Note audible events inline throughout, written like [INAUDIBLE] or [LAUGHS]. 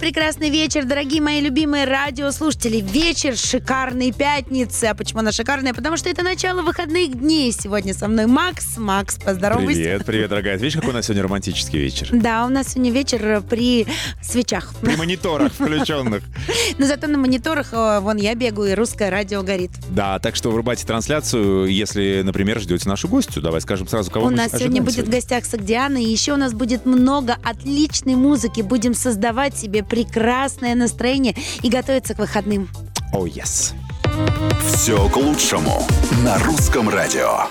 прекрасный вечер, дорогие мои любимые радиослушатели. Вечер шикарной пятницы. А почему она шикарная? Потому что это начало выходных дней. Сегодня со мной Макс. Макс, поздоровайся. Привет, привет, дорогая. Видишь, какой у нас сегодня романтический вечер? Да, у нас сегодня вечер при свечах. При мониторах включенных. [LAUGHS] Но зато на мониторах, э, вон я бегаю, и русское радио горит. Да, так что врубайте трансляцию, если, например, ждете нашу гостью. Давай скажем сразу, кого У нас сегодня будет в гостях Сагдиана, и еще у нас будет много отличной музыки. Будем создавать себе прекрасное настроение и готовиться к выходным. О, yes. Все к лучшему на русском радио.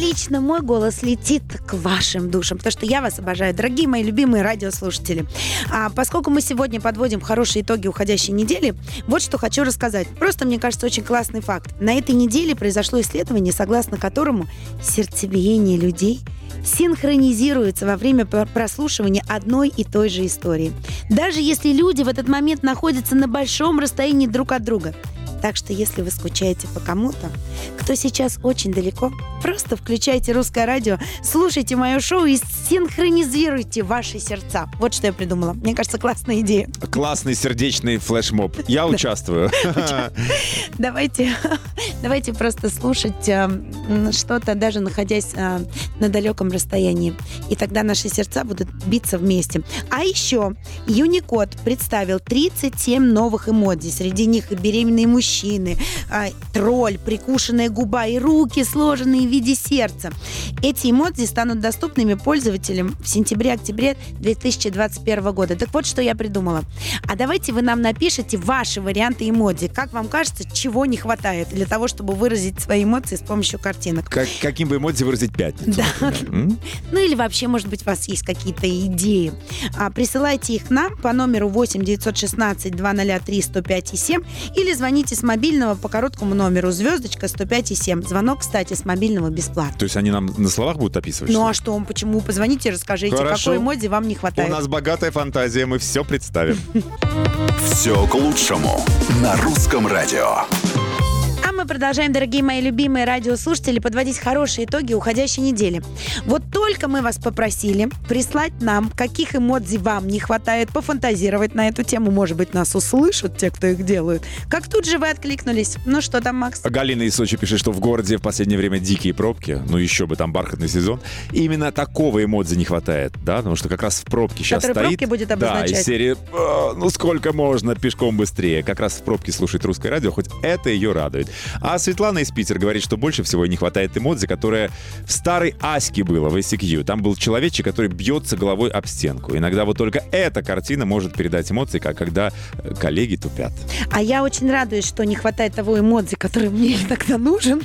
Лично мой голос летит к вашим душам, потому что я вас обожаю, дорогие мои любимые радиослушатели. А поскольку мы сегодня подводим хорошие итоги уходящей недели, вот что хочу рассказать. Просто, мне кажется, очень классный факт. На этой неделе произошло исследование, согласно которому сердцебиение людей синхронизируется во время пр- прослушивания одной и той же истории. Даже если люди в этот момент находятся на большом расстоянии друг от друга. Так что если вы скучаете по кому-то, кто сейчас очень далеко, просто включайте русское радио, слушайте мое шоу и синхронизируйте ваши сердца. Вот что я придумала. Мне кажется, классная идея. Классный сердечный флешмоб. Я участвую. [LAUGHS] Давайте, [LAUGHS] давайте просто слушать э, что-то, даже находясь э, на далеком расстоянии. И тогда наши сердца будут биться вместе. А еще Юникод представил 37 новых эмодзи. Среди них и беременные мужчины, а, тролль, прикушенная губа и руки, сложенные в виде сердца. Эти эмодзи станут доступными пользователям в сентябре-октябре 2021 года. Так вот, что я придумала. А давайте вы нам напишите ваши варианты эмодзи. Как вам кажется, чего не хватает для того, чтобы выразить свои эмоции с помощью картинок? Как, каким бы эмодзи выразить пятницу? Да. Ну или вообще, может быть, у вас есть какие-то идеи. А, присылайте их нам по номеру 8 916 203 105 и 7 или звоните с мобильного по короткому номеру звездочка 105 и 7. Звонок, кстати, с мобильного бесплатно. То есть они нам на словах будут описывать? Ну что а что, почему? Позвоните расскажите, Хорошо. какой эмодзи вам не ли? У хватает. нас богатая фантазия, мы все представим. Все к лучшему на русском радио. Мы продолжаем, дорогие мои любимые радиослушатели, подводить хорошие итоги уходящей недели. Вот только мы вас попросили прислать нам, каких эмодзи вам не хватает, пофантазировать на эту тему. Может быть, нас услышат те, кто их делают. Как тут же вы откликнулись. Ну что там, Макс? Галина из Сочи пишет, что в городе в последнее время дикие пробки. Ну еще бы, там бархатный сезон. Именно такого эмодзи не хватает, да? Потому что как раз в пробке сейчас Который стоит. пробки будет Да, обозначать. из серии «А, «Ну сколько можно, пешком быстрее». Как раз в пробке слушает русское радио, хоть это ее радует. А Светлана из Питера говорит, что больше всего не хватает эмодзи, которая в старой Аське было, в ICQ. Там был человечек, который бьется головой об стенку. Иногда вот только эта картина может передать эмоции, как когда э, коллеги тупят. А я очень радуюсь, что не хватает того эмодзи, который мне [LAUGHS] иногда нужен.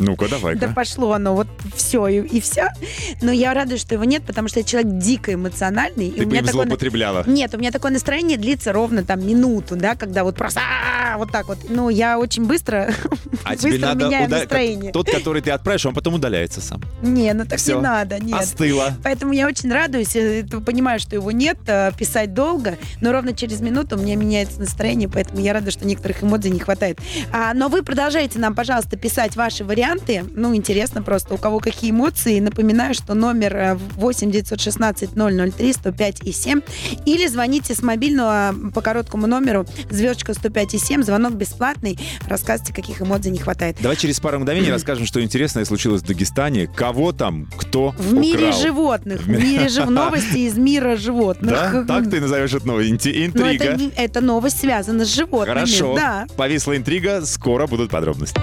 Ну-ка, Да давай-ка. пошло оно, вот все и, и вся. Но я радуюсь, что его нет, потому что я человек дико эмоциональный. и Ты у бы меня такое... злоупотребляла. Нет, у меня такое настроение длится ровно там минуту, да, когда вот просто «А-а-а», вот так вот. Ну, я очень быстро, [LAUGHS] А тебе надо меняю уда- настроение. Тот, который ты отправишь, он потом удаляется сам. Не, ну так не надо, нет. Остыло. Поэтому я очень радуюсь, э, понимаю, что его нет, э, писать долго, но ровно через минуту у меня меняется настроение, поэтому я рада, что некоторых эмодзи не хватает. А, но вы продолжайте нам, пожалуйста, писать ваши варианты. Ну, интересно просто, у кого какие эмоции. Напоминаю, что номер э, 8 916 003 105 и 7. Или звоните с мобильного по короткому номеру звездочка 105 и 7. Звонок бесплатный. Рассказывайте, каких эмодзи не хватает. Давай через пару мгновений расскажем, что интересное случилось в Дагестане. Кого там, кто В мире украл. животных. В В ми- мире жив... новости из мира животных. Да? Так ты назовешь это новость? Инти- Ну, это, Интрига. это новость связана с животными. Хорошо. Да. Повисла интрига, скоро будут подробности.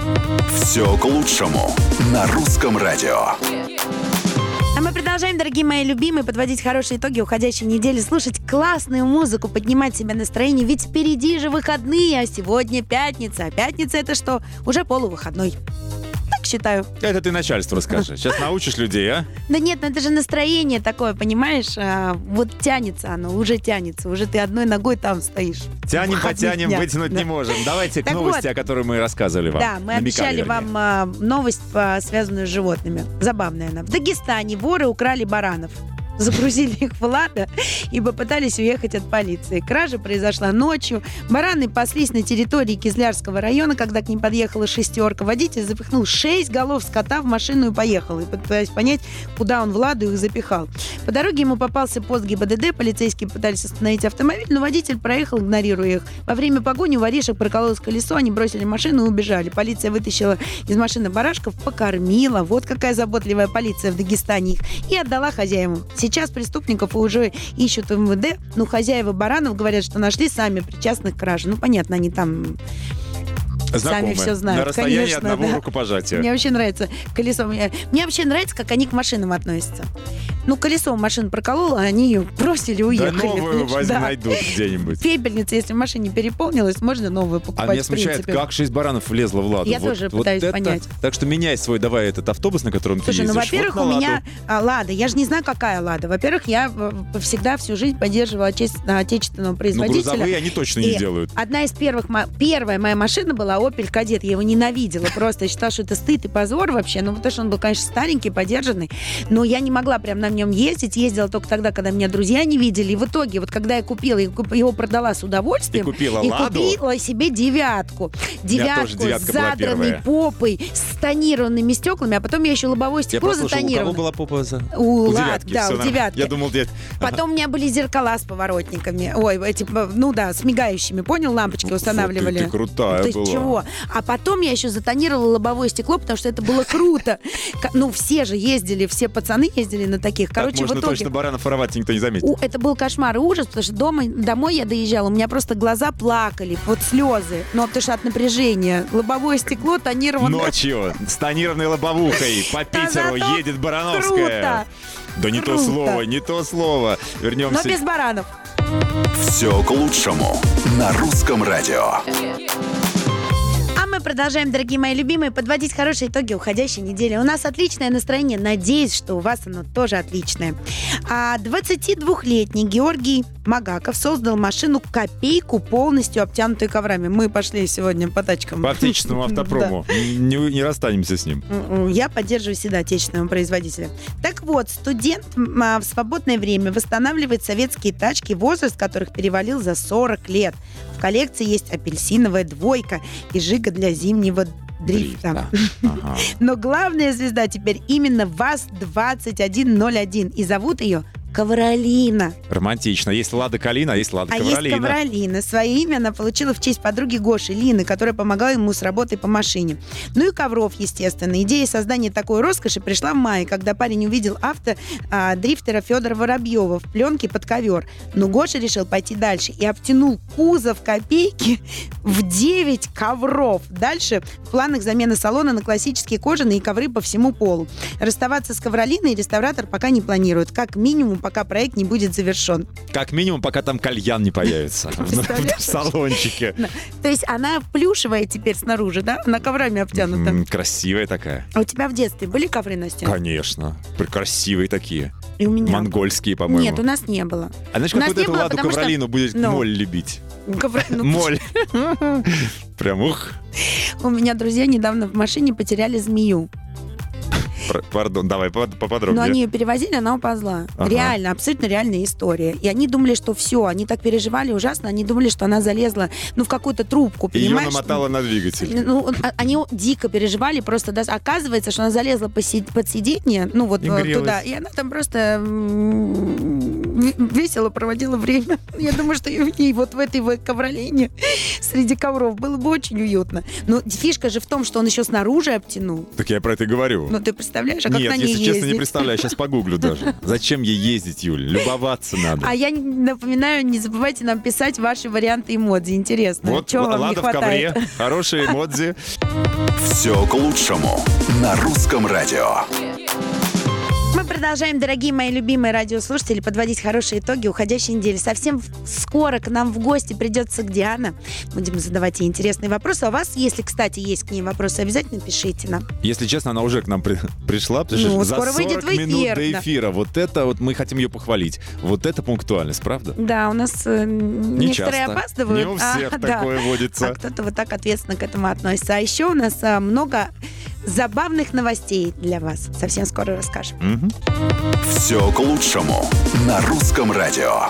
Все к лучшему на русском радио. А мы продолжаем, дорогие мои любимые, подводить хорошие итоги уходящей недели, слушать классную музыку, поднимать себе настроение, ведь впереди же выходные, а сегодня пятница. А пятница это что? Уже полувыходной. Считаю. Это ты начальству расскажи. Сейчас научишь людей, а? Да нет, ну это же настроение такое, понимаешь? А, вот тянется оно, уже тянется, уже ты одной ногой там стоишь. Тянем, потянем, вытянуть не можем. Давайте к новости, о которой мы рассказывали вам. Да, мы обещали вам а, новость, по- связанную с животными. Забавная она. В Дагестане воры украли баранов. Загрузили их в «Лада» и попытались уехать от полиции. Кража произошла ночью. Бараны паслись на территории Кизлярского района, когда к ним подъехала шестерка. Водитель запихнул шесть голов скота в машину и поехал. И пытаясь понять, куда он в «Ладу» их запихал. По дороге ему попался пост ГИБДД. Полицейские пытались остановить автомобиль, но водитель проехал, игнорируя их. Во время погони у воришек прокололось колесо, они бросили машину и убежали. Полиция вытащила из машины барашков, покормила. Вот какая заботливая полиция в Дагестане их. И отдала хозяевам. Сейчас преступников уже ищут в МВД. Но хозяева баранов говорят, что нашли сами причастных к краже. Ну, понятно, они там Знакомые. Сами все знают. На расстоянии Конечно, одного да. рукопожатия. Мне вообще нравится колесо. Мне, мне вообще нравится, как они к машинам относятся. Ну, колесо машин прокололо, а они ее бросили, Да уехали. новую Понимаешь? возьми, Да. найдут где-нибудь. Пепельница, если в машине переполнилась, можно новую А покупать, меня в смущает, как шесть баранов влезло в ладу. Я тоже пытаюсь это- понять. Так что меняй свой, давай этот автобус, на котором Слушай, ты ну, ездишь. во-первых, вот у меня а, Лада. Я же не знаю, какая Лада. Во-первых, я э, всегда всю жизнь поддерживала отече- отечественного Ну, производителя. грузовые они точно И не делают. Одна из первых, первая моя машина была Opel Kadett. Я его ненавидела просто. Я считала, что это стыд и позор вообще. Ну, потому что он был, конечно, старенький, подержанный. Но я не могла прям на нем ездить. Ездила только тогда, когда меня друзья не видели. И в итоге, вот когда я купила, я его продала с удовольствием. И купила и «Ладу»? купила себе девятку. Девятку с задранной попой, с тонированными стеклами. А потом я еще лобовое стекло послушал, у кого затонировала. была попа за... У, У Лад, девятки. да, у девятки. Я думал, дед... Потом у меня были зеркала с поворотниками. Ой, эти, ну да, с мигающими, понял, лампочки устанавливали. Ты, крутая была. Чего? А потом я еще затонировала лобовое стекло, потому что это было круто. Ну, все же ездили, все пацаны ездили на таких. Короче, так можно в итоге... точно баранов воровать, никто не заметит. У- это был кошмар и ужас, потому что дома, домой я доезжала, у меня просто глаза плакали, вот слезы. Ну, потому что от напряжения. Лобовое стекло тонированное. Ночью с тонированной лобовухой [LAUGHS] по Питеру едет Барановская. круто. Да не то Круто. слово, не то слово. Но Вернемся. без баранов. Все к лучшему на русском радио. Мы продолжаем, дорогие мои любимые, подводить хорошие итоги уходящей недели. У нас отличное настроение. Надеюсь, что у вас оно тоже отличное. А 22-летний Георгий Магаков создал машину «Копейку», полностью обтянутую коврами. Мы пошли сегодня по тачкам. По отечественному [LAUGHS] автопрому. Не, не расстанемся с ним. М-м, Я поддерживаю всегда отечественного производителя. Так вот, студент а, в свободное время восстанавливает советские тачки, возраст которых перевалил за 40 лет. В коллекции есть апельсиновая двойка и жига для зимнего дрифта. [LAUGHS] Ага. Но главная звезда теперь именно ВАЗ-2101. И зовут ее Ковролина. Романтично. Есть Лада Калина, а есть Лада А есть Ковролина. Ковролина. Свое имя она получила в честь подруги Гоши, Лины, которая помогала ему с работой по машине. Ну и ковров, естественно. Идея создания такой роскоши пришла в мае, когда парень увидел авто а, дрифтера Федора Воробьева в пленке под ковер. Но Гоша решил пойти дальше и обтянул кузов копейки в 9 ковров. Дальше в планах замена салона на классические кожаные ковры по всему полу. Расставаться с ковролиной реставратор пока не планирует. Как минимум, пока проект не будет завершен. Как минимум, пока там кальян не появится [LAUGHS] в салончике. То есть она плюшевая теперь снаружи, да? Она коврами обтянута. Красивая такая. А у тебя в детстве были ковры на стенах? Конечно. Красивые такие. И у меня. Монгольские, по-моему. Нет, у нас не было. А знаешь, как вот эту Ладу Ковролину будет Ну. моль любить? Ну, Моль. [LAUGHS] Прям ух. У меня друзья недавно в машине потеряли змею. Пр- Пардон, давай по- Но поподробнее. они ее перевозили, она уползла. Ага. Реально, абсолютно реальная история. И они думали, что все, они так переживали ужасно, они думали, что она залезла, ну, в какую-то трубку, Ее понимаешь? намотало на двигатель. Ну, а- они дико переживали, просто да, оказывается, что она залезла по си- под сиденье, ну вот И э, грелась. туда, и она там просто м, в- весело проводила время. [LAUGHS] Я думаю, что и в ней вот в этой вот ковролине [LAUGHS] среди ковров было бы очень уютно. Но фишка же в том, что он еще снаружи обтянул. Так я про это и говорю. Ну ты представляешь, а как Нет, на ней если честно, не представляю. Сейчас погуглю даже. Зачем ей ездить, Юль? Любоваться надо. А я напоминаю, не забывайте нам писать ваши варианты эмодзи. Интересно, Вот чего вам не в хватает? ковре, хорошие эмодзи. Все к лучшему на русском радио. Продолжаем, дорогие мои любимые радиослушатели, подводить хорошие итоги уходящей недели. Совсем скоро к нам в гости придет Сагдиана. Будем задавать ей интересные вопросы. А у вас, если, кстати, есть к ней вопросы, обязательно пишите нам. Если честно, она уже к нам при- пришла, потому что Ну, за скоро 40 выйдет в минут эфир, до да. эфира. Вот это вот мы хотим ее похвалить. Вот это пунктуальность, правда? Да, у нас э, Не некоторые часто. опаздывают. Не у [LAUGHS] а, всех да. такое водится. А кто-то вот так ответственно к этому относится. А еще у нас а, много забавных новостей для вас. Совсем скоро расскажем. Мгм. Все к лучшему на русском радио.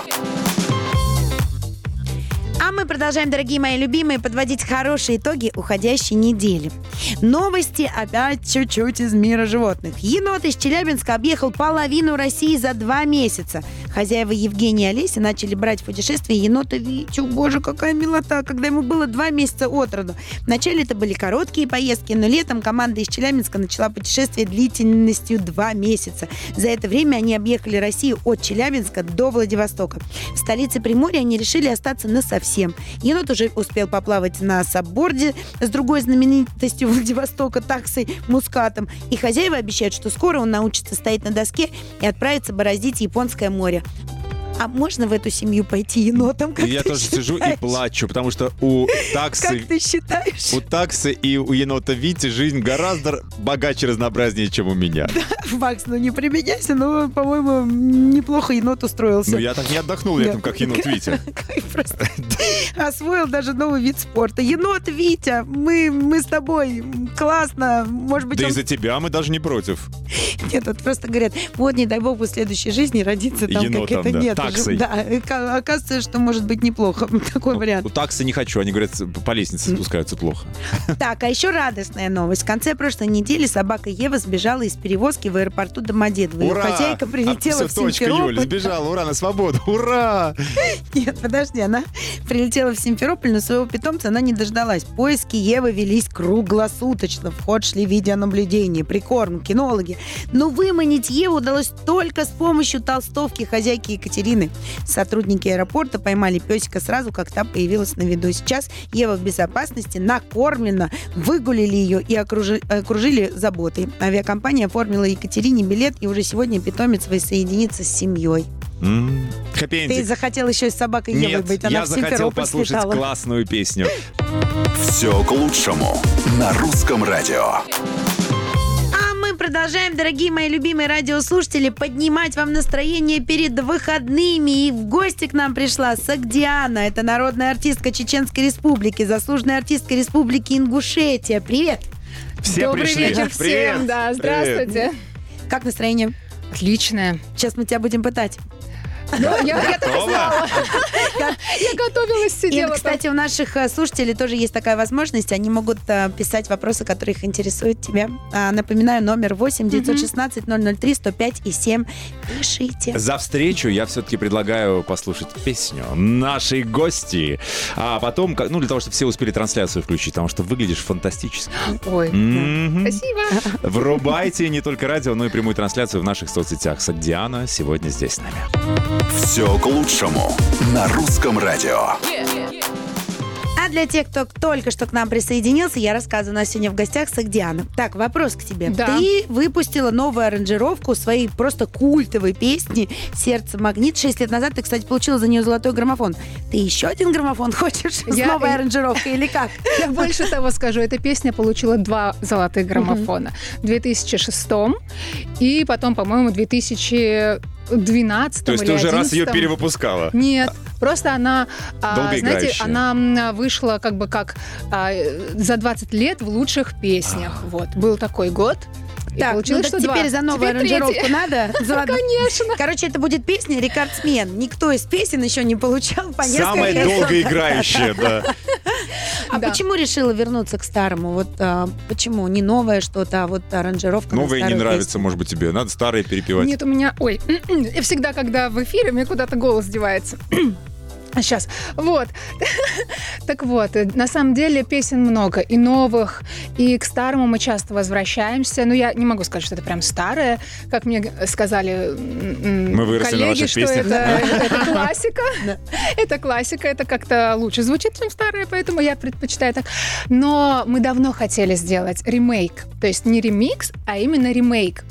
А мы продолжаем, дорогие мои любимые, подводить хорошие итоги уходящей недели. Новости опять чуть-чуть из мира животных. Енот из Челябинска объехал половину России за два месяца. Хозяева Евгения и Олеся начали брать в путешествие енота Витю. Боже, какая милота, когда ему было два месяца от роду. Вначале это были короткие поездки, но летом команда из Челябинска начала путешествие длительностью два месяца. За это время они объехали Россию от Челябинска до Владивостока. В столице Приморья они решили остаться на совсем. Енот уже успел поплавать на сабборде с другой знаменитостью [LAUGHS] Владивостока, таксой Мускатом. И хозяева обещают, что скоро он научится стоять на доске и отправится бороздить Японское море. А можно в эту семью пойти енотом? Как я тоже сижу и считаешь? плачу, потому что у таксы... Как ты считаешь? У таксы и у енота Вити жизнь гораздо богаче разнообразнее, чем у меня. [LAUGHS] Макс, ну не применяйся, но, по-моему, неплохо енот устроился. Но я так не отдохнул Да. летом, как енот Витя. [LAUGHS] [LAUGHS] Освоил даже новый вид спорта. Енот Витя, мы, мы с тобой, классно. Может быть, Да из-за тебя мы даже не против. Нет, вот просто говорят, вот не дай бог в следующей жизни родиться там как это да, нет. Таксой. Да, оказывается, что может быть неплохо. [LAUGHS] Такой У вариант. таксы не хочу, они говорят, по лестнице спускаются плохо. Так, а еще радостная новость. В конце прошлой недели собака Ева сбежала из перевозки в аэропорту Домодедово. Ура! хозяйка прилетела А, в точка, Юля, Симферополь. сбежала, ура, на свободу, ура! [LAUGHS] Нет, подожди, она прилетела в Симферополь, но своего питомца она не дождалась. Поиски Евы велись круглосуточно. В ход шли видеонаблюдения, прикорм, кинологи. Но выманить Еву удалось только с помощью толстовки хозяйки Екатерины. Сотрудники аэропорта поймали песика сразу, как та появилась на виду. Сейчас Ева в безопасности, накормлена, выгулили ее и окружи- окружили заботой. Авиакомпания оформила Екатерине билет, и уже сегодня питомец воссоединится с семьей. М, Ты захотел еще и с собакой Евой Нет, быть, она я в захотел послушать слетала. классную песню. Все к лучшему на русском радио. Продолжаем, дорогие мои любимые радиослушатели, поднимать вам настроение перед выходными. И в гости к нам пришла Сагдиана. Это народная артистка Чеченской Республики, заслуженная артистка Республики Ингушетия. Привет! Все Добрый пришли. вечер всем, Привет. да, здравствуйте. Как настроение? Отличное. Сейчас мы тебя будем пытать. Я, я так и знала. Я готовилась, И, сидела. там. кстати, у наших э, слушателей тоже есть такая возможность. Они могут э, писать вопросы, которые их интересуют тебя. А, напоминаю, номер 8 916 003 105 и 7. Пишите. За встречу я все-таки предлагаю послушать песню нашей гости. А потом, ну, для того, чтобы все успели трансляцию включить, потому что выглядишь фантастически. Ой, спасибо. Врубайте не только радио, но и прямую трансляцию в наших соцсетях. Сагдиана сегодня здесь с нами. Все к лучшему на русском радио. Для тех, кто только что к нам присоединился, я рассказываю, у нас сегодня в гостях Сагдиана. Так, вопрос к тебе. Да. Ты выпустила новую аранжировку своей просто культовой песни «Сердце магнит». Шесть лет назад ты, кстати, получила за нее золотой граммофон. Ты еще один граммофон [LAUGHS] хочешь с Я- новой аранжировкой или как? [LAUGHS] Я больше того скажу, эта песня получила два золотых граммофона. В 2006 и потом, по-моему, в 2012 То есть ты уже раз ее 11. перевыпускала. Нет, просто она, а, знаете, она вышла как бы как а, за 20 лет в лучших песнях. Вот, был такой год. И Так, ну получилось, так что два. теперь за новую Теперь аранжировку третья. надо? [LAUGHS] За- Конечно. Короче, это будет песня «Рекордсмен». Никто из песен еще не получал по несколько Самая долгоиграющая, да. А Да. почему решила вернуться к старому? Вот а, почему? Не новое что-то, а вот аранжировка Новая не нравится, песню. может быть, тебе. Надо старые перепевать. Нет, у меня... Ой, [CLEARS THROAT] я всегда, когда в эфире, мне куда-то голос девается. [CLEARS THROAT] Сейчас. Вот. [LAUGHS] так вот, э, на самом деле песен много. И новых, и к старому мы часто возвращаемся. Ну, я не могу сказать, что это прям старое. Как мне сказали Мы коллеги, что [LAUGHS] это, это классика. Это классика, это как-то лучше звучит, чем старое, поэтому я предпочитаю так. Но мы давно хотели сделать ремейк. То есть не ремикс, а именно ремейк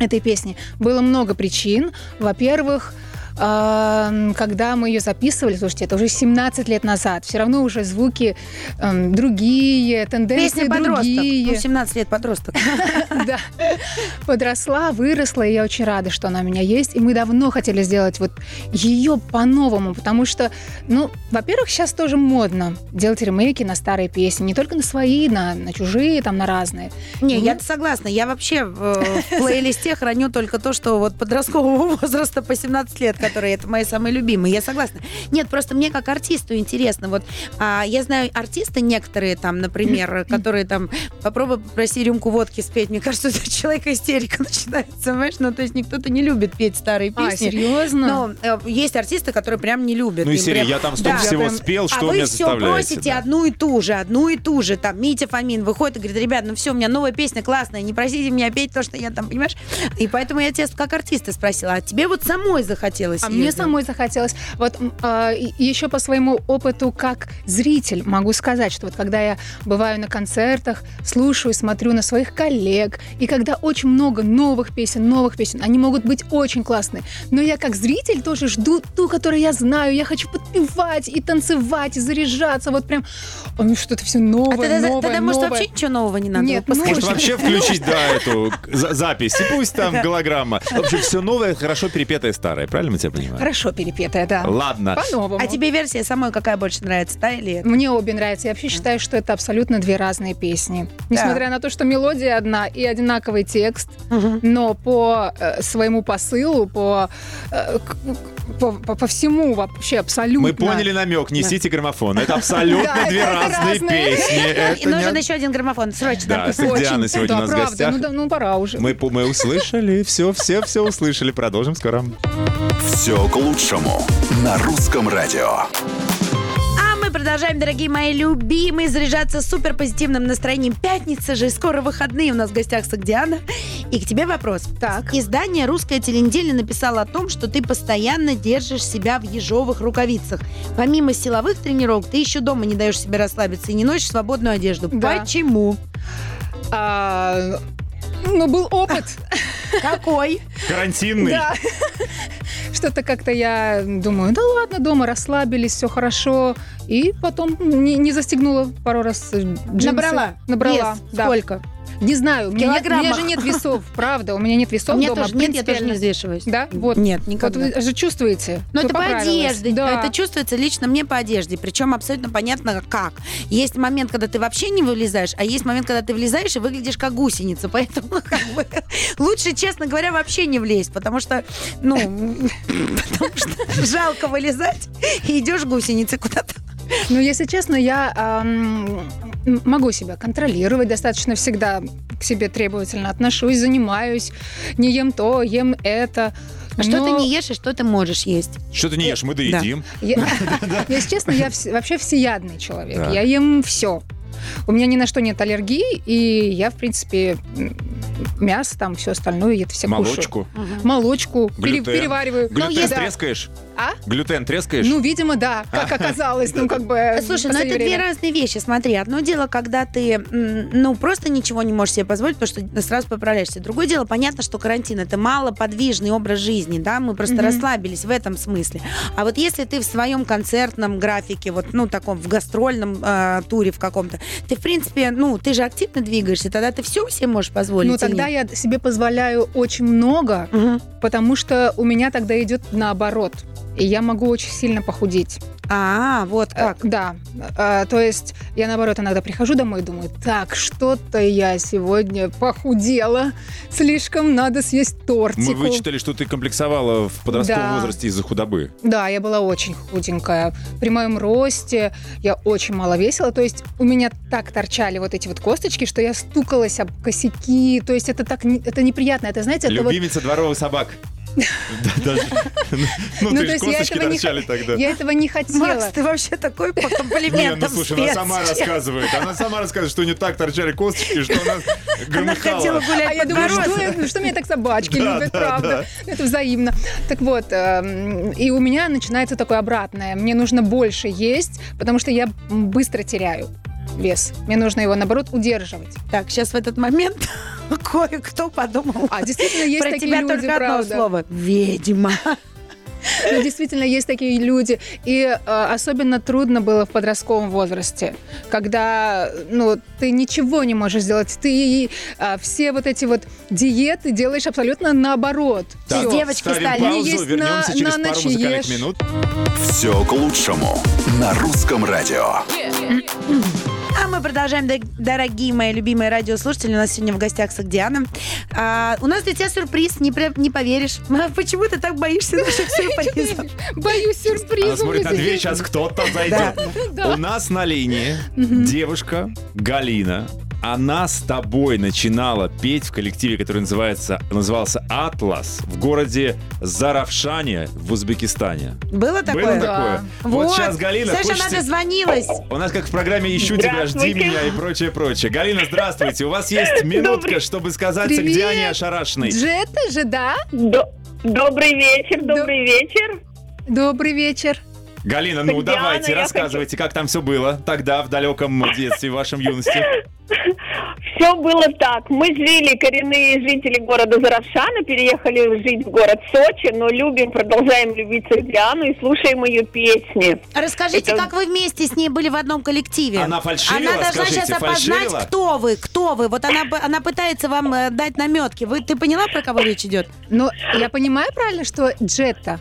этой песни. Было много причин. Во-первых, когда мы ее записывали, слушайте, это уже 17 лет назад, все равно уже звуки э, другие, тенденции Песня подросток. другие. Ну, 17 лет подросток. [LAUGHS] Да. Подросла, выросла, и я очень рада, что она у меня есть. И мы давно хотели сделать вот ее по-новому, потому что, ну, во-первых, сейчас тоже модно делать ремейки на старые песни, не только на свои, на, на чужие, там, на разные. Не, Ну, я согласна. Я вообще в, в плейлисте храню только то, что вот подросткового [LAUGHS] возраста по 17 лет, которые это мои самые любимые. Я согласна. Нет, просто мне как артисту интересно. Вот а, я знаю артисты некоторые там, например, [LAUGHS] которые там попробуй попроси рюмку водки спеть. Мне кажется, [LAUGHS] это человека истерика начинается, понимаешь? Ну, то есть никто-то не любит петь старые А, песни. серьезно? Но э, есть артисты, которые прям не любят. Ну и серии, прям- я там столько Да. всего прям- спел, что а вы меня все заставляете. просите да. одну и ту же, одну и ту же. Там Митя Фомин выходит и говорит, ребят, ну все, у меня новая песня классная, не просите меня петь то, что я там, понимаешь? И поэтому я тебя как артиста спросила, а тебе вот самой захотелось А её мне самой захотелось. Вот м, а, еще по своему опыту как зритель могу сказать, что вот когда я бываю на концертах, слушаю, смотрю на своих коллег, и когда очень много новых песен, новых песен, они могут быть очень классные, но я как зритель тоже жду ту, которую я знаю, я хочу подпевать и танцевать, и заряжаться, вот прям, «Ой, ну что-то все А новое, тогда, новое, тогда, может, новое». вообще ничего нового не надо? Нет, ну. Может, вообще включить, да, эту за- запись, и пусть там голограмма. В общем, все новое, хорошо перепетое старое, правильно мы тебя понимаем? Хорошо перепетая, да. Ладно. По-новому. А тебе версия самой какая больше нравится, та или эта? Мне обе нравятся. Я вообще считаю, что это абсолютно две разные песни. Несмотря на то, что мелодия одна и одинаковый текст, но по э, своему посылу, по, э, по, по- по всему вообще абсолютно. Мы поняли намек, несите граммофон. Это [LAUGHS] абсолютно Да, две разные песни. [LAUGHS] И нужен еще один граммофон, срочно. Да, Диана сегодня да, у нас в правда. гостях. Ну, да, ну, пора уже. Мы услышали, все, все, все услышали. Продолжим скоро. Все к лучшему на русском радио. А мы продолжаем, дорогие мои любимые, заряжаться супер позитивным настроением. Пятница же, скоро выходные. У нас в гостях Сагдиана. И к тебе вопрос. Так. Издание «Русская теленеделя» написало о том, что ты постоянно держишь себя в ежовых рукавицах. Помимо силовых тренировок, ты еще дома не даешь себе расслабиться и не носишь свободную одежду. Да. Почему? А, ну, был опыт. Какой? Карантинный. Да. Что-то как-то я думаю, да ладно, дома расслабились, все хорошо. И потом не, не застегнула пару раз джинсы. Набрала? Набрала, Вес да. Сколько? Не знаю, у меня, нет, у меня же нет весов, [LAUGHS] правда, у меня нет весов У меня дома. тоже нет, я тоже не взвешиваюсь. Да? Вот. Нет, Вот никогда. вы же чувствуете. Но это по одежде. Да. Это чувствуется лично мне по одежде. Причем абсолютно понятно, как. Есть момент, когда ты вообще не вылезаешь, а есть момент, когда ты влезаешь и выглядишь как гусеница. [LAUGHS] Поэтому как бы, лучше, честно говоря, вообще не влезть, потому что, ну, [LAUGHS] потому что жалко вылезать и идешь гусеницей куда-то. Ну, если честно, я ам, м, могу себя контролировать достаточно всегда к себе требовательно отношусь, занимаюсь, не ем то, ем это. А что Но ты не ешь и что ты можешь есть? Что ты не ешь, мы доедим. я- [LAUGHS] Если честно, я вс- вообще всеядный человек. Да. Я ем все. У меня ни на что нет аллергии, и я, в принципе, мясо, там, все остальное, я это все кушаю. Молочку. Молочку. пере- перевариваю. Глютен Ну, да. трескаешь? А? Глютен трескаешь? Ну, видимо, да, [LAUGHS] как оказалось. Ну, как бы... в Слушай, ну это две разные вещи. Смотри, одно дело, когда ты, ну, просто ничего не можешь себе позволить, потому что сразу поправляешься. Другое дело, понятно, что карантин это малоподвижный образ жизни, да, мы просто расслабились в этом смысле. А вот если ты в своем концертном графике, вот, ну, таком, в гастрольном э, туре в каком-то, ты, в принципе, ну, ты же активно двигаешься, тогда ты все себе можешь позволить. Ну, тогда я себе позволяю очень много, Мгм. потому что у меня тогда идет наоборот. И я могу очень сильно похудеть. А, вот Э, как. Да. Э, То есть я, наоборот, иногда прихожу домой и думаю, так, что-то я сегодня похудела. Слишком надо съесть тортику. Мы вычитали, что ты комплексовала в подростковом Да. возрасте из-за худобы. Да, я была очень худенькая. При моем росте я очень мало весила. То есть у меня так торчали вот эти вот косточки, что я стукалась об косяки. То есть это так это неприятно. Это, знаете, это вот Любимица дворовых собак. Да, даже- Ну, Ну, ты то же есть я косточки этого не торчали тогда. Я этого не хотела. Макс, ты вообще такой по Не, комплиментам ну слушай, она сама рассказывает. Она сама рассказывает, что у нее так торчали косточки, что она Она хотела громыхала. гулять А я думаю, что, меня так собачки любят, да, правда. Это взаимно. Так вот, эм, и у меня начинается такое обратное. Мне нужно больше есть, потому что я быстро теряю вес. Мне нужно его, наоборот, удерживать. Так, сейчас в этот момент [LAUGHS] кое-кто подумал А действительно есть про такие тебя люди, только одно правда. слово. Ведьма. Но действительно есть такие люди. И э, особенно трудно было в подростковом возрасте, когда ну, ты ничего не можешь сделать. Ты э, все вот эти вот диеты делаешь абсолютно наоборот. Так, Всё. девочки ставим стали. паузу, Есть вернемся на- через на пару ночь музыкальных ешь. минут. Все к лучшему на русском радио. А мы продолжаем, дорогие мои любимые радиослушатели. У нас сегодня в гостях Сагдиана. А, у нас для тебя сюрприз, не, не поверишь. [LAUGHS] А Почему ты так боишься наших [LAUGHS] сюрпризов? Боюсь сюрприза. Она смотрит на дверь, сейчас [LAUGHS] кто-то зайдет. У нас на линии девушка Галина. Она с тобой начинала петь в коллективе, который называется, назывался «Атлас» в городе Заравшане в Узбекистане. Было такое? Было Да. такое? Вот, сейчас Галина Саша, хочется- она дозвонилась. У нас как в программе «Ищу тебя, жди меня» и прочее, прочее. Галина, здравствуйте. У вас есть минутка, чтобы сказать Привет. Сагдиане Ошарашиной. Джета же, да? До- Добрый вечер, добрый вечер. Добрый вечер. Галина, ну Диана, давайте, рассказывайте, как там все было тогда, в далеком детстве, в вашем юности. [LAUGHS] Все было так. Мы жили, коренные жители города Заравшана, переехали жить в город Сочи, но любим, продолжаем любить Диану и слушаем ее песни. Расскажите, Это- как вы вместе с ней были в одном коллективе? Она фальшивила, Она должна скажите, сейчас опознать, фальшивила? кто вы, кто вы. Вот она, она пытается вам э, дать наметки. Вы, ты поняла, про кого речь идет? Но я понимаю правильно, что Джета?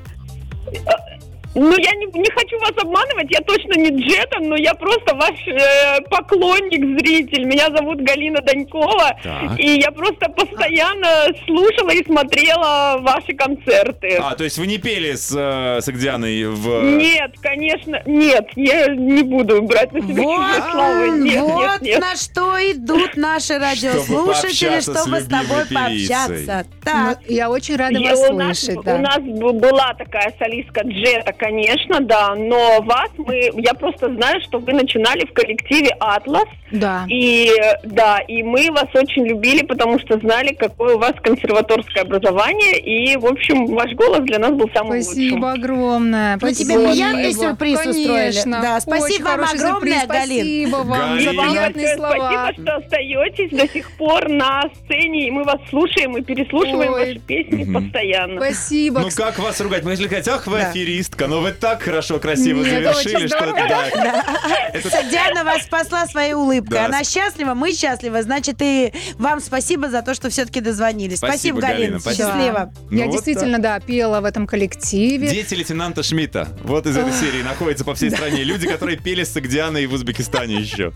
Ну, я не, не хочу вас обманывать, я точно не Джетон, но я просто ваш э, поклонник, зритель. Меня зовут Галина Данькова, Так. и я просто постоянно слушала и смотрела ваши концерты. А, то есть вы не пели с, э, с Агдианой в... Нет, конечно, нет, я не буду брать на себя Вот, чужие славы. Нет, вот нет, нет. на что идут наши радиослушатели, с чтобы с тобой любимой певицей. пообщаться. Так, Ну, я очень рада И вас у, нас, слышать. да. у нас была такая солистка Джета, конечно, да, но вас мы, я просто знаю, что вы начинали в коллективе Атлас, Да. и да, и мы вас очень любили, потому что знали, какое у вас консерваторское образование, и, в общем, ваш голос для нас был самым Спасибо лучшим. огромное. Ну, тебе Спасибо. приятный сюрприз устроили. Конечно. Да, спасибо Очень вам огромное, сюрприз. Галин. Спасибо вам Галин. за приятные слова. Спасибо, что остаетесь до сих пор на сцене, и мы вас слушаем и переслушиваем Ой. ваши песни Мгм. постоянно. Спасибо. Ну как вас ругать? Мы если сказать, ах, вы Да. аферистка, но вы так хорошо, красиво Нет, завершили, что здорово. да. Это- Диана вас спасла своей улыбкой. Да. Она счастлива, мы счастливы. Значит, и вам спасибо за то, что все-таки дозвонились. Спасибо, Галина. Галина, спасибо. Счастливо. Ну Я вот действительно, да, пела в этом коллективе. Дети лейтенанта Шмидта. Вот из этой серии находятся по всей стране. Люди, которые [LAUGHS] пели с Агдианой в Узбекистане еще.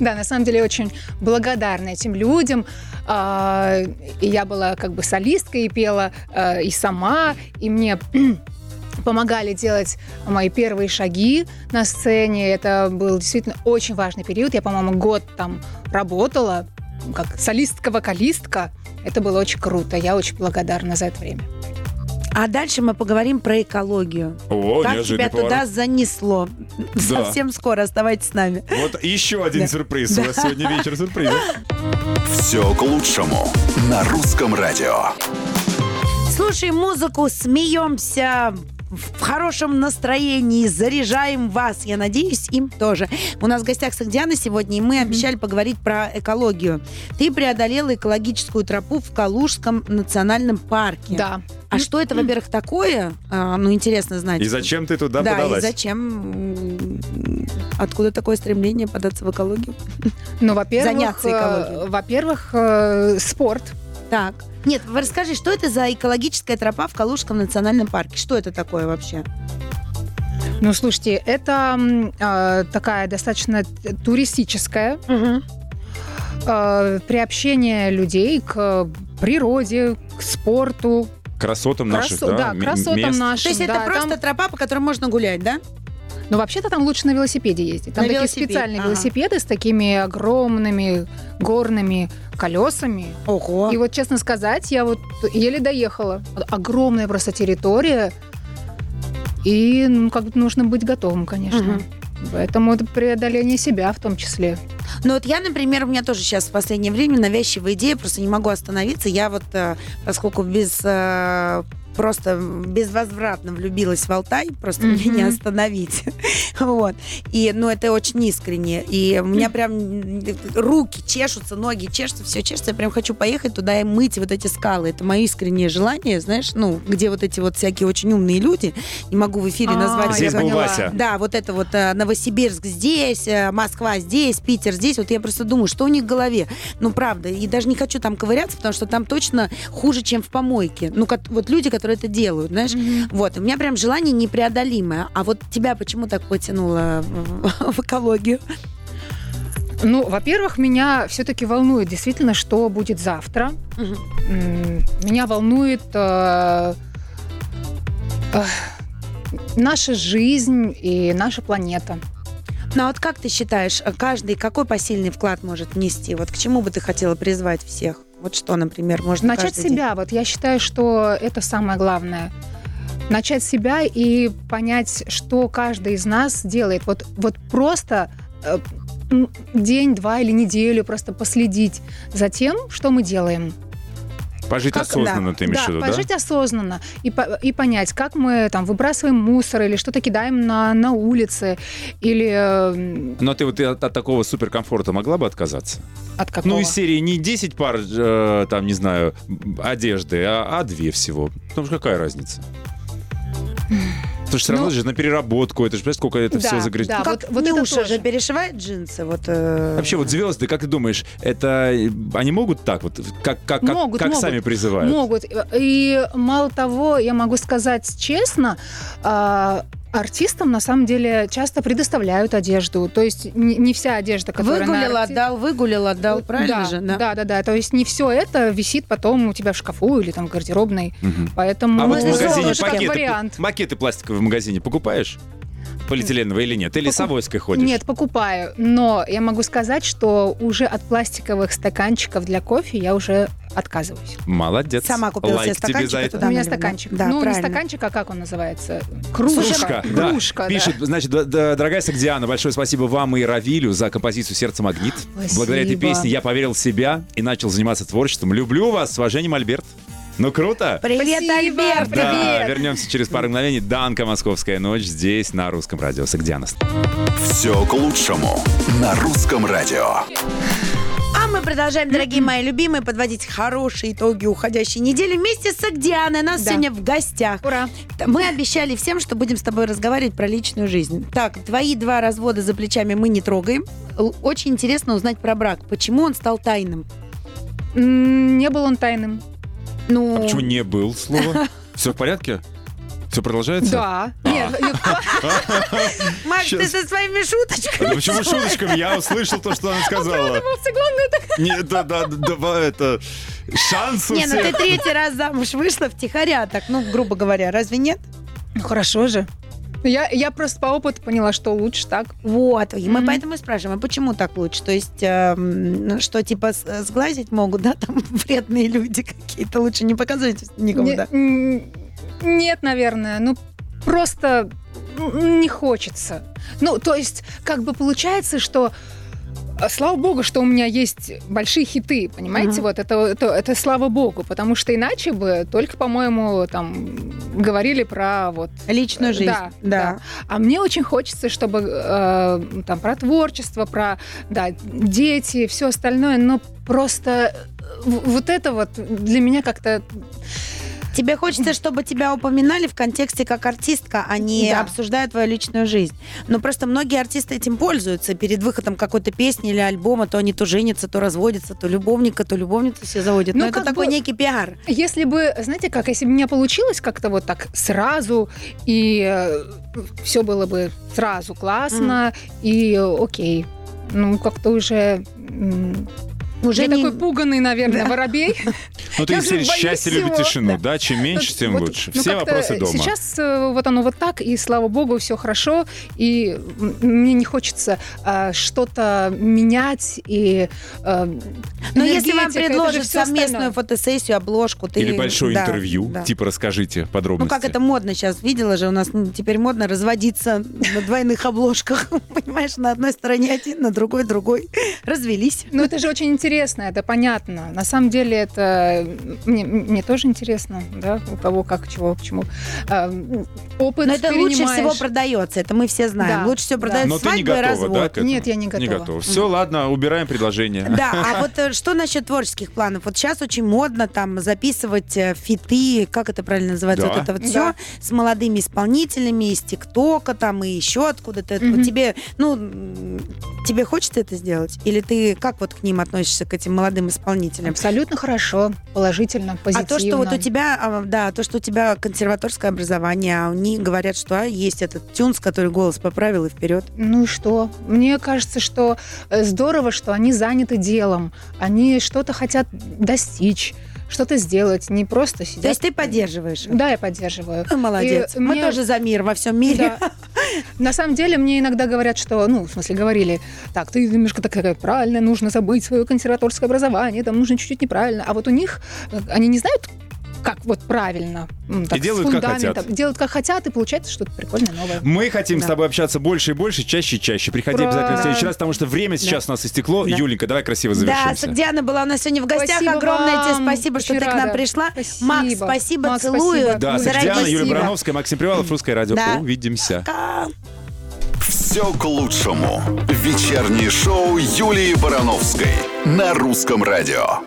Да, на самом деле очень благодарна этим людям. А, И я была как бы солисткой и пела а, и сама, и мне помогали делать мои первые шаги на сцене. Это был действительно очень важный период. Я, по-моему, год там работала как солистка-вокалистка. Это было очень круто. Я очень благодарна за это время. А дальше мы поговорим про экологию. О, как тебя туда поворот. занесло? Да. Совсем скоро оставайтесь с нами. Вот еще один Да. сюрприз. У вас сегодня вечер сюрпризов. Все к лучшему на русском радио. Слушаем музыку, смеемся, в хорошем настроении, заряжаем вас. Я надеюсь, им тоже. У нас в гостях Сагдиана сегодня, и мы обещали поговорить про экологию. Ты преодолела экологическую тропу в Калужском национальном парке. Да. А что это, во-первых, такое? А, ну, интересно знать. И зачем ты туда да, подалась? и зачем? Откуда такое стремление податься в экологию? Ну, во-первых, Заняться экологией. э, во-первых, э, спорт. Так. Нет, расскажи, что это за экологическая тропа в Калужском национальном парке? Что это такое вообще? Ну, слушайте, это э, такая достаточно туристическая э, приобщение людей к природе, к спорту, Красотам наших, красо- да, да, м- красотам мест. нашим. То есть это да, просто там- тропа, по которой можно гулять, да? Ну, вообще-то там лучше на велосипеде ездить. Там На такие велосипед, специальные ага. велосипеды с такими огромными горными колесами. Ого. И вот, честно сказать, я вот еле доехала. Огромная просто территория. И ну, как бы нужно быть готовым, конечно. Мгм. Поэтому это преодоление себя в том числе. Ну вот я, например, у меня тоже сейчас в последнее время навязчивая идея, просто не могу остановиться. Я вот, э, поскольку без э, просто безвозвратно влюбилась в Алтай, просто Мгм. меня не остановить. [LAUGHS] Вот. И, ну, это очень искренне. И у меня прям м, руки чешутся, ноги чешутся, все чешется. Я прям хочу поехать туда и мыть вот эти скалы. Это мое искреннее желание, знаешь, ну, где вот эти вот всякие очень умные люди, не могу в эфире А, назвать. Здесь был. Вася. Да, вот это вот э, Новосибирск здесь, э, Москва здесь, Питер здесь. Вот я просто думаю, что у них в голове. Ну, правда. И даже не хочу там ковыряться, потому что там точно хуже, чем в помойке. Ну, вот люди, которые это делают, знаешь. Вот, у меня прям желание непреодолимое. А вот тебя почему так потянуло в, в экологию? Ну, во-первых, меня все-таки волнует действительно, что будет завтра. М, Меня волнует э, э, наша жизнь и наша планета. Ну, а вот как ты считаешь, каждый какой посильный вклад может внести? Вот к чему бы ты хотела призвать всех? Вот что, например, можно Начать каждый день? себя. Вот я считаю, что это самое главное. Начать себя и понять, что каждый из нас делает. Вот, вот просто э, день, два или неделю просто последить за тем, что мы делаем. Пожить Как- осознанно, ты имеешь в да, виду, да? пожить осознанно и, и понять, как мы там выбрасываем мусор или что-то кидаем на, на улице или э, Но ты вот от, от такого суперкомфорта могла бы отказаться? от какого. Ну, из серии не 10 пар, э, там, не знаю, одежды, а, а две всего. Потому что какая разница? Потому что все равно Ну, же на переработку, это же, понимаешь, сколько это да, все загрузить. да. Ну, А как вот- вот это Нюша же перешивает джинсы. Вот, э, Вообще, вот звезды, как ты думаешь, это они могут так вот, как, как, как, Могут, как могут. сами призывают? Могут. И мало того, я могу сказать честно, а, артистам на самом деле часто предоставляют одежду. То есть не, не вся одежда, которая Выгулил, арти- отдал, выгулил, отдал, правильно да, же? Да, да, да. То есть не все это висит потом у тебя в шкафу или там в гардеробной. Мгм. Поэтому А вот в Ну, магазине пакеты, вариант. макеты пластиковые в магазине покупаешь? Полиэтиленовые или нет? Или с Покуп- авоськой ходишь? Нет, покупаю. Но я могу сказать, что уже от пластиковых стаканчиков для кофе я уже отказываюсь. Молодец. Сама купила Лайк себе тебе стаканчик за и это. туда У меня стаканчик. Да, ну, правильно. не стаканчик, а как он называется? Кружка. Кружка, да. Кружка, да. Пишет, значит, дорогая Сагдиана, большое спасибо вам и Равилю за композицию «Сердце магнит». Спасибо. Благодаря этой песне я поверил в себя и начал заниматься творчеством. Люблю вас, с уважением, Альберт. Ну, круто! Привет, Спасибо, Альберт! привет. Да, вернемся через пару мгновений. Данка «Московская ночь» здесь, на русском радио. Сагдиана. Все к лучшему на русском радио. А мы продолжаем, дорогие мои любимые, подводить хорошие итоги уходящей недели вместе с Агдианой. Нас Да. сегодня в гостях. Ура. Мы обещали всем, что будем с тобой разговаривать про личную жизнь. Так, твои два развода за плечами мы не трогаем. Очень интересно узнать про брак. Почему он стал тайным? Не был он тайным. Ну, А почему не был слово? [LAUGHS] Все в порядке? Все продолжается? Да. Нет, нет, [LAUGHS] Макс, ты со своими шуточками. Ну почему шуточками? Я услышал то, что она сказала. главное, так Нет, да, да, да, это... Шанс Не, ну ты третий раз замуж вышла втихаря, так, ну, грубо говоря, разве нет? Ну хорошо же. Я, я просто по опыту поняла, что лучше так. Вот, и мы Мгм. поэтому и спрашиваем, а почему так лучше? То есть, эм, что, типа, с- сглазить могут, [LAUGHS] да, там вредные люди какие-то, лучше не показывать никому, Не- да? Нет, наверное. Ну, просто не хочется. Ну, то есть, как бы получается, что Слава богу, что у меня есть большие хиты, понимаете? Мгм. Вот это, это, это слава богу, потому что иначе бы только, по-моему, там говорили про вот Личную жизнь, Да, да. А мне очень хочется, чтобы э, там про творчество, про да, дети, все остальное, но просто э, вот это вот для меня как-то Тебе хочется, чтобы тебя упоминали в контексте как артистка, а не Да. обсуждая твою личную жизнь. Но просто многие артисты этим пользуются. Перед выходом какой-то песни или альбома то они то женятся, то разводятся, то любовника, то любовницу все заводят. Но Ну, это такой бы- некий пиар. Если бы, знаете как, если бы у меня получилось как-то вот так сразу, и все было бы сразу классно, и э, окей. Ну, как-то уже... м, Уже я не- такой пуганный, наверное, Да. воробей. [LAUGHS] Ну, ты из «Счастье любит всего». тишину», Да. Чем меньше, Вот- тем лучше. ну, Все вопросы дома. Сейчас э, вот оно вот так, и слава богу, все хорошо, и мне не хочется э, что-то менять, и э, Но если вам предложат совместную фотосессию, обложку. Или большое интервью, типа расскажите Ну, подробности. как это модно сейчас. Видела же, у нас теперь модно разводиться на двойных обложках. [LAUGHS] Понимаешь, на одной стороне один, на другой другой. Развелись. Ну, это же очень интересно. Интересно, это понятно. На самом деле это мне, мне тоже интересно, да, у кого как, чего, почему. А, опыт Но это лучше всего продается, это мы все знаем. Да, Лучше всего да. продается Но ты не свадьба и готова, да? развод. к этому? Нет, я не Не готова. готова. Все, ладно, убираем предложение. Да, а вот э, что насчет творческих планов? Вот сейчас очень модно там записывать э, фиты, как это правильно называется, Да. вот это вот Да. все с молодыми исполнителями из ТикТока там и еще откуда-то. Вот тебе, ну, тебе хочется это сделать? Или ты как вот к ним относишься, к этим молодым исполнителям? Абсолютно хорошо, положительно, А позитивно. то, что вот у тебя, а, да, то, что у тебя консерваторское образование, а они говорят, что а, есть этот тюнс, который голос поправил и вперед. Ну и что? Мне кажется, что э, здорово, что они заняты делом. Они что-то хотят достичь, что-то сделать, не просто сидят. То есть ты поддерживаешь? Да, я поддерживаю. Ну, Молодец. И Мы мне- тоже за мир во всем мире. Да. На самом деле мне иногда говорят, что, ну, в смысле, говорили, так, ты немножко такая правильная, нужно забыть свое консерваторское образование, там нужно чуть-чуть неправильно. А вот у них, э, они не знают, как вот правильно. так, с делают, как хотят. Делают как хотят, и получается что-то прикольное, новое. Мы хотим с Да. тобой общаться больше и больше, чаще и чаще. Приходи Ура! обязательно в следующий раз, потому что время сейчас у нас истекло. Да. Юленька, давай красиво Да, завершимся. Диана была у нас сегодня в гостях. Спасибо Огромное тебе вам. спасибо, что Очень ты к нам рада. пришла. Спасибо. Макс, спасибо, Макс, целую. спасибо. Да, Дорогие, Диана, Юлия. Барановская, Максим Привалов, Русское радио. Да. Увидимся. Пока. Все к лучшему. Вечернее шоу Юлии Барановской на русском радио.